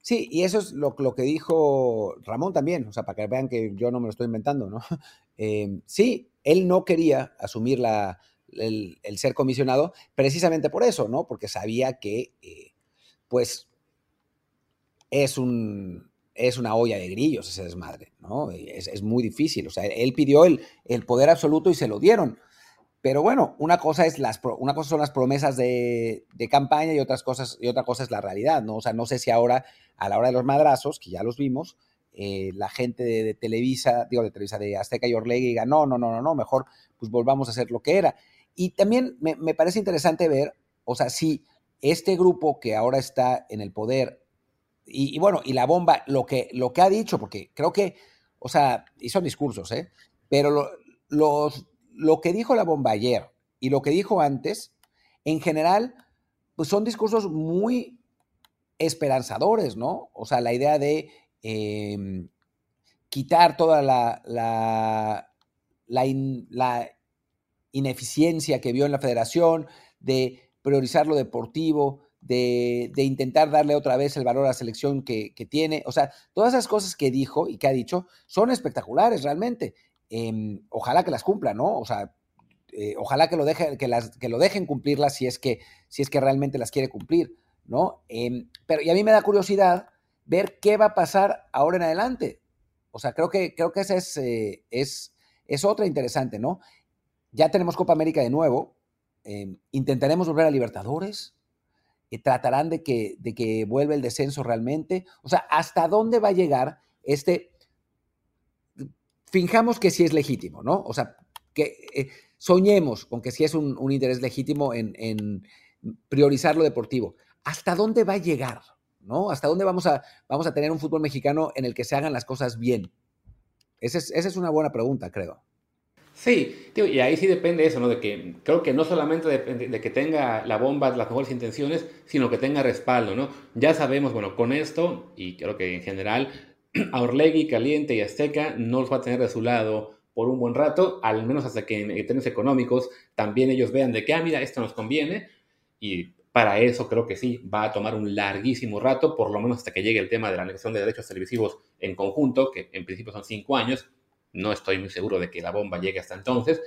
Sí, y eso es lo, que dijo Ramón también, o sea, para que vean que yo no me lo estoy inventando, ¿no? Em, sí, él no quería asumir la, el, ser comisionado precisamente por eso, ¿no? Porque sabía que, eh, pues, es, un, es una olla de grillos ese desmadre, ¿no? Es, es muy difícil, o sea, él pidió el, el poder absoluto y se lo dieron. Pero bueno, una cosa, es las, una cosa son las promesas de, campaña y, otras cosas, y otra cosa es la realidad, ¿no? O sea, no sé si ahora, a la hora de los madrazos, que ya los vimos, eh, la gente de, Televisa, digo, de Televisa, de Azteca y Orlegui diga, no, no, no, no, no, mejor pues volvamos a hacer lo que era. Y también me, me parece interesante ver, o sea, si este grupo que ahora está en el poder, y, bueno, y la bomba, lo que, lo que ha dicho, porque creo que, o sea, y son discursos, ¿eh? Pero los lo que dijo la bomba ayer y lo que dijo antes, en general, pues son discursos muy esperanzadores, ¿no? O sea, la idea de em, quitar toda la, la, la, ineficiencia que vio en la federación, de priorizar lo deportivo, de, intentar darle otra vez el valor a la selección que, que, tiene. O sea, todas esas cosas que dijo y que ha dicho son espectaculares realmente. Em, ojalá que las cumpla, ¿no? O sea, eh, ojalá que lo, que, las, que lo dejen cumplirlas si es que, si es que realmente las quiere cumplir, ¿no? Em, pero y a mí me da curiosidad ver qué va a pasar ahora en adelante. O sea, creo que, creo que esa es, eh, es, es otra interesante, ¿no? Ya tenemos Copa América de nuevo, em, intentaremos volver a Libertadores, eh, tratarán de que, de que vuelva el descenso realmente. O sea, ¿hasta dónde va a llegar este finjamos que sí es legítimo, ¿no? O sea, que eh, soñemos con que sí es un, interés legítimo en, priorizar lo deportivo. ¿Hasta dónde va a llegar? ¿No? ¿Hasta dónde vamos a, vamos a tener un fútbol mexicano en el que se hagan las cosas bien? Esa es, una buena pregunta, creo. Sí, y ahí sí depende eso, ¿no? De que creo que no solamente depende de que tenga la bomba las mejores intenciones, sino que tenga respaldo, ¿no? Ya sabemos, bueno, con esto, y creo que en general, a Orlegui, Caliente y Azteca no los va a tener de su lado por un buen rato, al menos hasta que en términos económicos también ellos vean de que, ah, mira, esto nos conviene. Y para eso creo que sí, va a tomar un larguísimo rato, por lo menos hasta que llegue el tema de la negociación de derechos televisivos en conjunto, que en principio son cinco años. No estoy muy seguro de que la bomba llegue hasta entonces.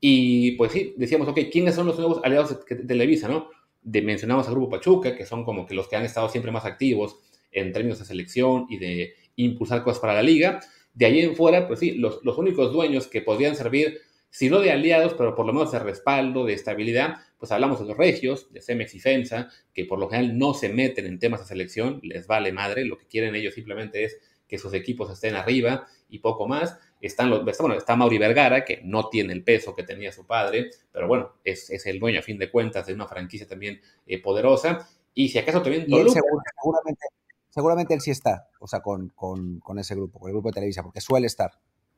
Y pues sí, decíamos, ok, ¿quiénes son los nuevos aliados de Televisa, no? De, mencionamos al Grupo Pachuca, que son como que los que han estado siempre más activos en términos de selección y de impulsar cosas para la liga. De ahí en fuera, pues sí, los, únicos dueños que podrían servir si no de aliados, pero por lo menos de respaldo, de estabilidad, pues hablamos de los regios, de Cemex y FEMSA, que por lo general no se meten en temas de selección, les vale madre, lo que quieren ellos simplemente es que sus equipos estén arriba y poco más. Están los, bueno, está Mauri Vergara, que no tiene el peso que tenía su padre, pero bueno, es, es el dueño a fin de cuentas de una franquicia también eh, poderosa. Y si acaso también seguramente, seguramente él sí está, o sea, con, con, con, ese grupo, con el grupo de Televisa, porque suele estar.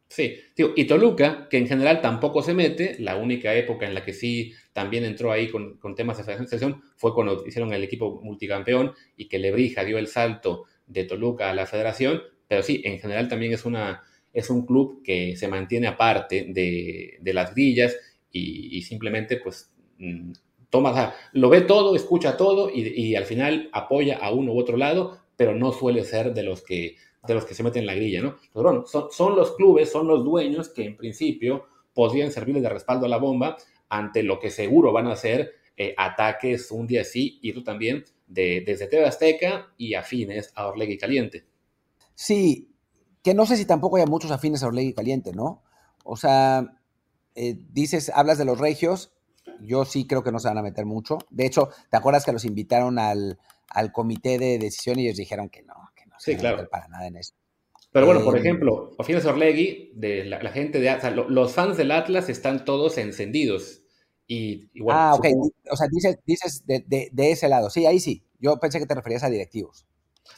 Sí, tío, y Toluca, que en general tampoco se mete, la única época en la que sí también entró ahí con, con temas de federación fue cuando hicieron el equipo multicampeón y que Lebrija dio el salto de Toluca a la federación, pero sí, en general también es, una, es un club que se mantiene aparte de, de las grillas y, simplemente pues mm, toma, lo ve todo, escucha todo y, al final apoya a uno u otro lado, pero no suele ser de los que, de los que se meten en la grilla, ¿no? Pero bueno, son, son los clubes, son los dueños que en principio podrían servirles de respaldo a la bomba ante lo que seguro van a ser eh, ataques un día sí y tú también de, desde TV Azteca y afines a Orlegui Caliente. Sí, que no sé si tampoco hay muchos afines a Orlegui Caliente, ¿no? O sea, eh, dices, hablas de los regios, yo sí creo que no se van a meter mucho. De hecho, ¿te acuerdas que los invitaron al, al comité de decisión y ellos dijeron que no, que no se sí, claro. para nada en eso? Pero bueno, por eh, ejemplo, Afines Orlegui, de la, la gente de o sea, lo, los fans del Atlas están todos encendidos. Y, y bueno, ah, ok. Supongo... O sea, dices, dices de, de, de, ese lado. Sí, ahí sí. Yo pensé que te referías a directivos.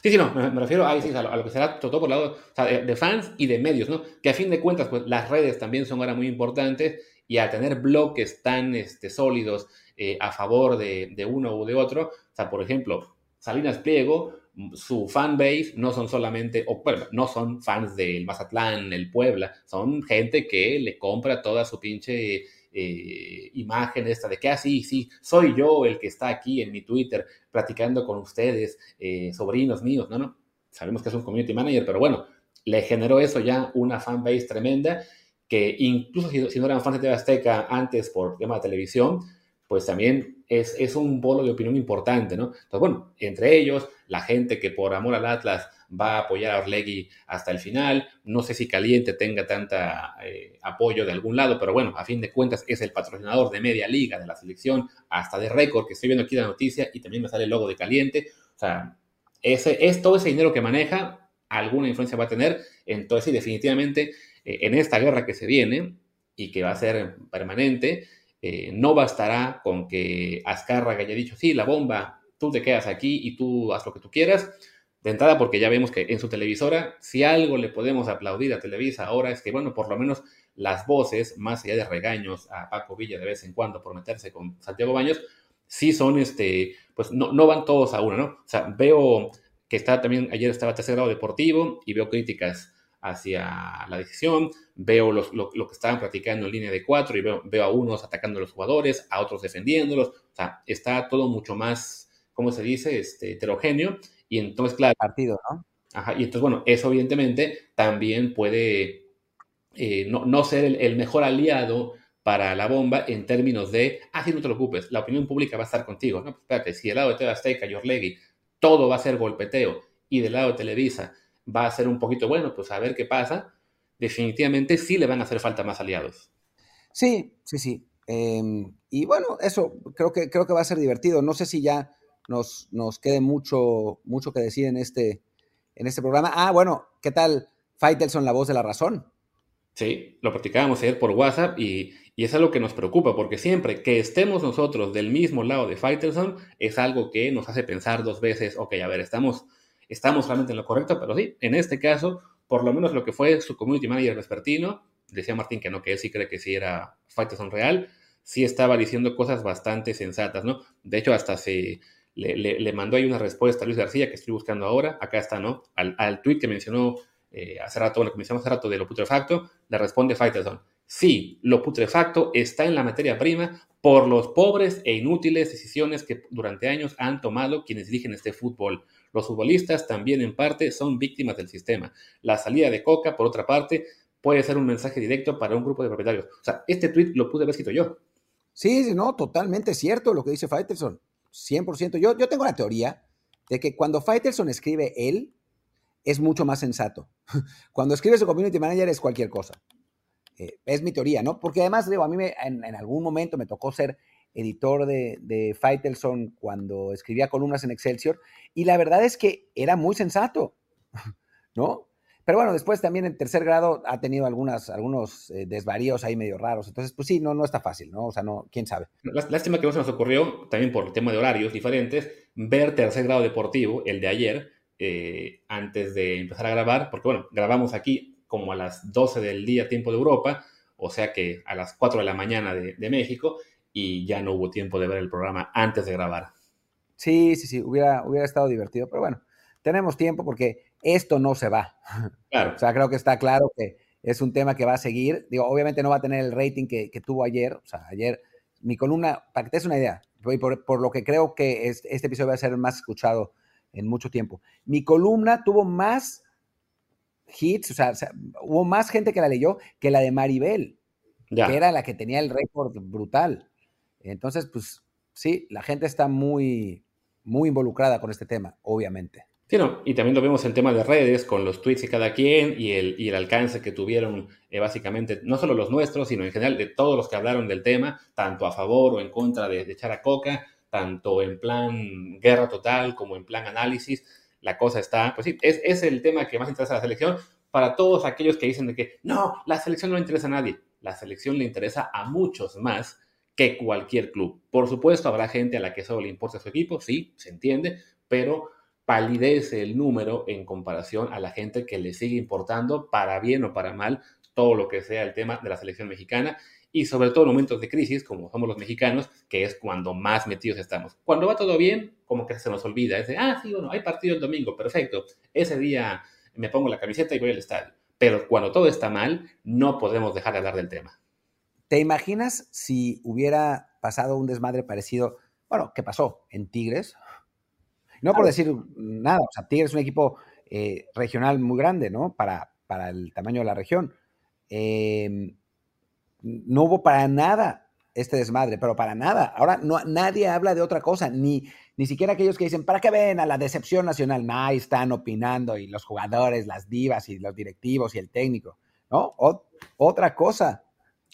Sí, sí, no, me, me refiero a, a, lo, a, lo, que será todo por el lado o sea, de, de, fans y de medios, ¿no? Que a fin de cuentas, pues las redes también son ahora muy importantes y al tener bloques tan este, sólidos eh, a favor de, de, uno u de otro, o sea, por ejemplo, Salinas Pliego, su fanbase no son solamente, o bueno, no son fans del Mazatlán, el Puebla, son gente que le compra toda su pinche eh, imagen esta de que, ah, sí, soy yo el que está aquí en mi Twitter platicando con ustedes, eh, sobrinos míos, no, no, sabemos que es un community manager, pero bueno, le generó eso ya una fanbase tremenda que incluso si, si no eran fans de TV Azteca antes por tema de televisión, pues también es, es un bolo de opinión importante, ¿no? Entonces, bueno, entre ellos, la gente que por amor al Atlas va a apoyar a Orlegui hasta el final. No sé si Caliente tenga tanta eh, apoyo de algún lado, pero bueno, a fin de cuentas es el patrocinador de media liga de la selección, hasta de récord, que estoy viendo aquí la noticia y también me sale el logo de Caliente. O sea, ese, es todo ese dinero que maneja, alguna influencia va a tener. Entonces, sí, definitivamente, eh, en esta guerra que se viene y que va a ser permanente, eh, no bastará con que Azcárraga haya dicho, sí, la bomba, tú te quedas aquí y tú haz lo que tú quieras de entrada, porque ya vemos que en su televisora, si algo le podemos aplaudir a Televisa ahora es que, bueno, por lo menos las voces, más allá de regaños a Paco Villa de vez en cuando por meterse con Santiago Baños, sí son, este, pues no, no van todos a uno, ¿no? O sea, veo que está también, ayer estaba tercer grado deportivo y veo críticas hacia la decisión, veo los, lo, lo, que estaban practicando en línea de cuatro y veo, veo a unos atacando a los jugadores, a otros defendiéndolos, o sea, está todo mucho más, ¿cómo se dice?, este, heterogéneo y entonces, claro. Partido, ¿no? Ajá, y entonces, bueno, eso evidentemente también puede eh, no, no, ser el, el, mejor aliado para la bomba en términos de, ah, sí, no te preocupes, la opinión pública va a estar contigo. No, pues espérate, si del lado de TV Azteca y Orlegui todo va a ser golpeteo y del lado de Televisa va a ser un poquito bueno, pues a ver qué pasa, definitivamente sí le van a hacer falta más aliados. Sí, sí, sí. Eh, y bueno, eso creo que, creo que va a ser divertido. No sé si ya nos, nos quede mucho, mucho que decir en este, en este programa. Ah, bueno, ¿qué tal Faitelson, la voz de la razón? Sí, lo practicábamos ayer por WhatsApp y, y, es algo que nos preocupa porque siempre que estemos nosotros del mismo lado de Faitelson es algo que nos hace pensar dos veces, ok, a ver, estamos, estamos realmente en lo correcto, pero sí, en este caso, por lo menos lo que fue su community manager vespertino, decía Martín que no, que él sí cree que sí era Faitelson real, sí estaba diciendo cosas bastante sensatas, ¿no? De hecho, hasta se le, le, mandó ahí una respuesta a Luis García que estoy buscando ahora, acá está, ¿no? Al, al tweet que mencionó eh, hace rato, bueno, que mencionamos hace rato de lo putrefacto, le responde Faitelson. Sí, lo putrefacto está en la materia prima por los pobres e inútiles decisiones que durante años han tomado quienes dirigen este fútbol. Los futbolistas también en parte son víctimas del sistema. La salida de Coca, por otra parte, puede ser un mensaje directo para un grupo de propietarios. O sea, este tweet lo pude haber escrito yo. Sí, no, totalmente cierto lo que dice Faitelson. 100%. Yo, yo tengo la teoría de que cuando Faitelson escribe él, es mucho más sensato. Cuando escribe su community manager es cualquier cosa. Eh, es mi teoría, ¿no? Porque además, digo, a mí me, en, algún momento me tocó ser editor de, de Faitelson cuando escribía columnas en Excelsior, y la verdad es que era muy sensato, ¿no? Pero bueno, después también en tercer grado ha tenido algunas, algunos eh, desvaríos ahí medio raros. Entonces, pues sí, no, no está fácil, ¿no? O sea, no, quién sabe. Lástima que no se nos ocurrió, también por el tema de horarios diferentes, ver tercer grado deportivo, el de ayer, eh, antes de empezar a grabar, porque bueno, grabamos aquí como a las 12 del día, tiempo de Europa, o sea que a las 4 de la mañana de, de México, y ya no hubo tiempo de ver el programa antes de grabar. Sí, sí, sí, hubiera, hubiera estado divertido, pero bueno, tenemos tiempo porque esto no se va. Claro. o sea, creo que está claro que es un tema que va a seguir. Digo, obviamente no va a tener el rating que, tuvo ayer. O sea, ayer, mi columna, para que te des una idea, por, por lo que creo que este, episodio va a ser más escuchado en mucho tiempo. Mi columna tuvo más hits, o sea, hubo más gente que la leyó que la de Maribel, que era la que tenía el récord brutal. Entonces, pues sí, la gente está muy, muy involucrada con este tema, obviamente. Sí, no, y también lo vemos en tema de redes, con los tweets de cada quien y el, y el alcance que tuvieron eh, básicamente, no solo los nuestros, sino en general de todos los que hablaron del tema, tanto a favor o en contra de, echar a coca, tanto en plan guerra total como en plan análisis. La cosa está, pues sí, es, es el tema que más interesa a la selección para todos aquellos que dicen de que no, la selección no le interesa a nadie. La selección le interesa a muchos más que cualquier club. Por supuesto, habrá gente a la que solo le importa su equipo, sí, se entiende, pero palidece el número en comparación a la gente que le sigue importando, para bien o para mal, todo lo que sea el tema de la selección mexicana y sobre todo en momentos de crisis, como somos los mexicanos, que es cuando más metidos estamos. Cuando va todo bien, como que se nos olvida, es de, ah, sí, bueno, hay partido el domingo, perfecto, ese día me pongo la camiseta y voy al estadio. Pero cuando todo está mal, no podemos dejar de hablar del tema. ¿Te imaginas si hubiera pasado un desmadre parecido, bueno, ¿qué pasó en Tigres? No por decir nada, o sea, Tigres es un equipo eh, regional muy grande, ¿no? Para, para el tamaño de la región. Em, no hubo para nada este desmadre, pero para nada. Ahora no, nadie habla de otra cosa, ni, ni siquiera aquellos que dicen, ¿para qué ven a la decepción nacional? Nah, están opinando y los jugadores, las divas y los directivos y el técnico, ¿no? otra cosa.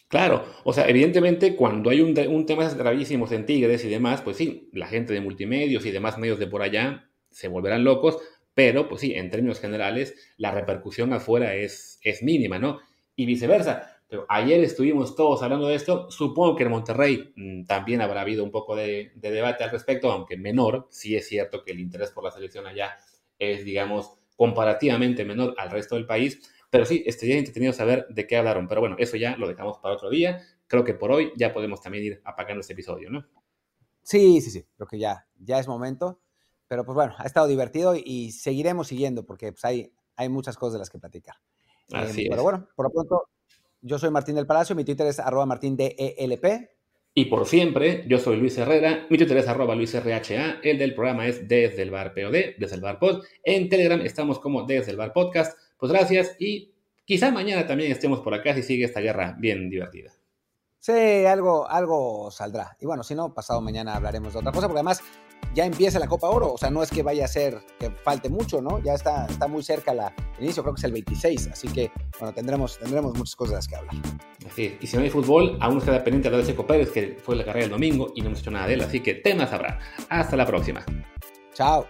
Claro, o sea, evidentemente cuando hay un, un tema gravísimos en Tigres y demás, pues sí, la gente de multimedios y demás medios de por allá se volverán locos, pero pues sí, en términos generales, la repercusión afuera es, es mínima, ¿no? Y viceversa. Pero ayer estuvimos todos hablando de esto, supongo que en Monterrey mm, también habrá habido un poco de, de debate al respecto, aunque menor, sí es cierto que el interés por la selección allá es, digamos, comparativamente menor al resto del país, pero sí, estaría entretenido saber de qué hablaron. Pero bueno, eso ya lo dejamos para otro día. Creo que por hoy ya podemos también ir apagando este episodio, ¿no? Sí, sí, sí. Creo que ya, ya es momento. Pero pues bueno, ha estado divertido y seguiremos siguiendo porque pues, hay, hay muchas cosas de las que platicar. Así em, Pero bueno, por lo pronto, yo soy Martín del Palacio, mi Twitter es arroba martindelp. Y por siempre, yo soy Luis Herrera, mi Twitter es arroba luisrha, el del programa es desde el bar POD, desde el bar pod. En Telegram estamos como desde el bar podcast. Pues gracias y quizá mañana también estemos por acá si sigue esta guerra bien divertida. Sí, algo, algo saldrá. Y bueno, si no, pasado mañana hablaremos de otra cosa, porque además ya empieza la Copa Oro, o sea, no es que vaya a ser que falte mucho, ¿no? Ya está, está muy cerca la, el inicio, creo que es el 26, así que, bueno, tendremos, tendremos muchas cosas de las que hablar. Así y si no hay fútbol, aún nos queda pendiente hablar de Checo Pérez, que fue la carrera el domingo y no hemos hecho nada de él, así que temas habrá. Hasta la próxima. Chao.